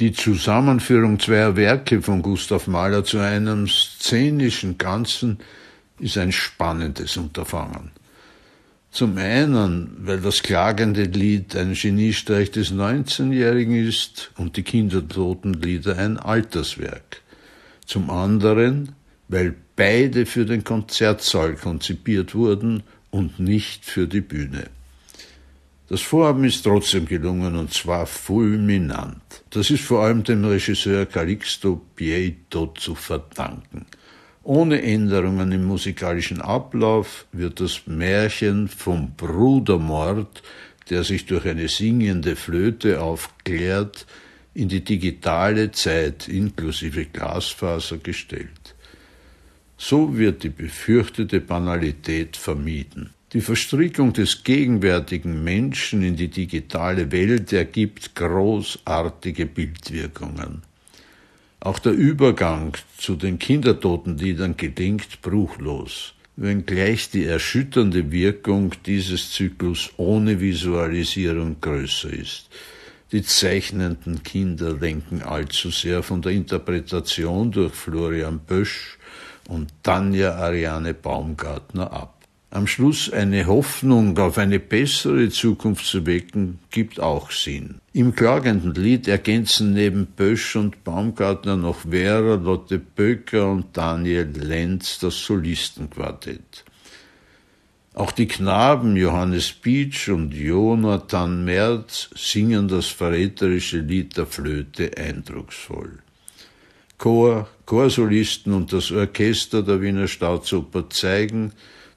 Die Zusammenführung zweier Werke von Gustav Mahler zu einem szenischen Ganzen ist ein spannendes Unterfangen. Zum einen, weil das klagende Lied ein Geniestreich des 19-Jährigen ist und die Kindertotenlieder ein Alterswerk. Zum anderen, weil beide für den Konzertsaal konzipiert wurden und nicht für die Bühne. Das Vorhaben ist trotzdem gelungen und zwar fulminant. Das ist vor allem dem Regisseur Calixto Pieto zu verdanken. Ohne Änderungen im musikalischen Ablauf wird das Märchen vom Brudermord, der sich durch eine singende Flöte aufklärt, in die digitale Zeit inklusive Glasfaser gestellt. So wird die befürchtete Banalität vermieden. Die Verstrickung des gegenwärtigen Menschen in die digitale Welt ergibt großartige Bildwirkungen. Auch der Übergang zu den Kindertotenliedern gelingt bruchlos, wenngleich die erschütternde Wirkung dieses Zyklus ohne Visualisierung größer ist. Die zeichnenden Kinder lenken allzu sehr von der Interpretation durch Florian Bösch und Tanja Ariane Baumgartner ab. Am Schluss eine Hoffnung auf eine bessere Zukunft zu wecken, gibt auch Sinn. Im klagenden Lied ergänzen neben Bösch und Baumgartner noch Vera, Lotte Böcker und Daniel Lenz das Solistenquartett. Auch die Knaben Johannes Beach und Jonathan Merz singen das verräterische Lied der Flöte eindrucksvoll. Chor, Chorsolisten und das Orchester der Wiener Staatsoper zeigen,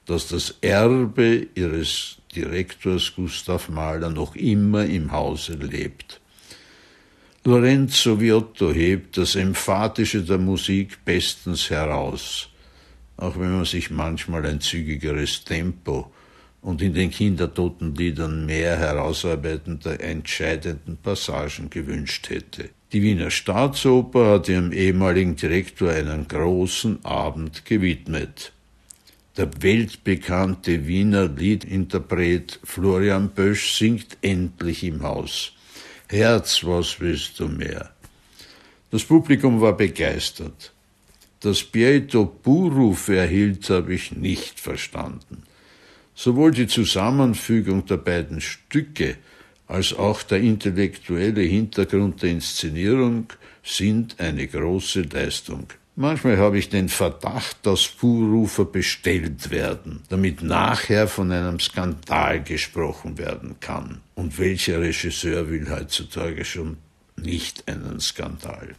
dass das Erbe ihres Direktors Gustav Mahler noch immer im Hause lebt. Lorenzo Viotto hebt das Emphatische der Musik bestens heraus, auch wenn man sich manchmal ein zügigeres Tempo und in den Kindertotenliedern mehr Herausarbeiten der entscheidenden Passagen gewünscht hätte. Die Wiener Staatsoper hat ihrem ehemaligen Direktor einen großen Abend gewidmet. Der weltbekannte Wiener Liedinterpret Florian Bösch singt endlich im Haus. Herz, was willst du mehr? Das Publikum war begeistert. Dass Pietro Buhrufe erhielt, habe ich nicht verstanden. Sowohl die Zusammenfügung der beiden Stücke als auch der intellektuelle Hintergrund der Inszenierung sind eine große Leistung. Manchmal habe ich den Verdacht, dass Buhrufer bestellt werden, damit nachher von einem Skandal gesprochen werden kann. Und welcher Regisseur will heutzutage schon nicht einen Skandal?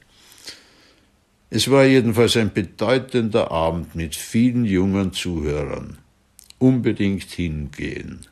Es war jedenfalls ein bedeutender Abend mit vielen jungen Zuhörern. Unbedingt hingehen.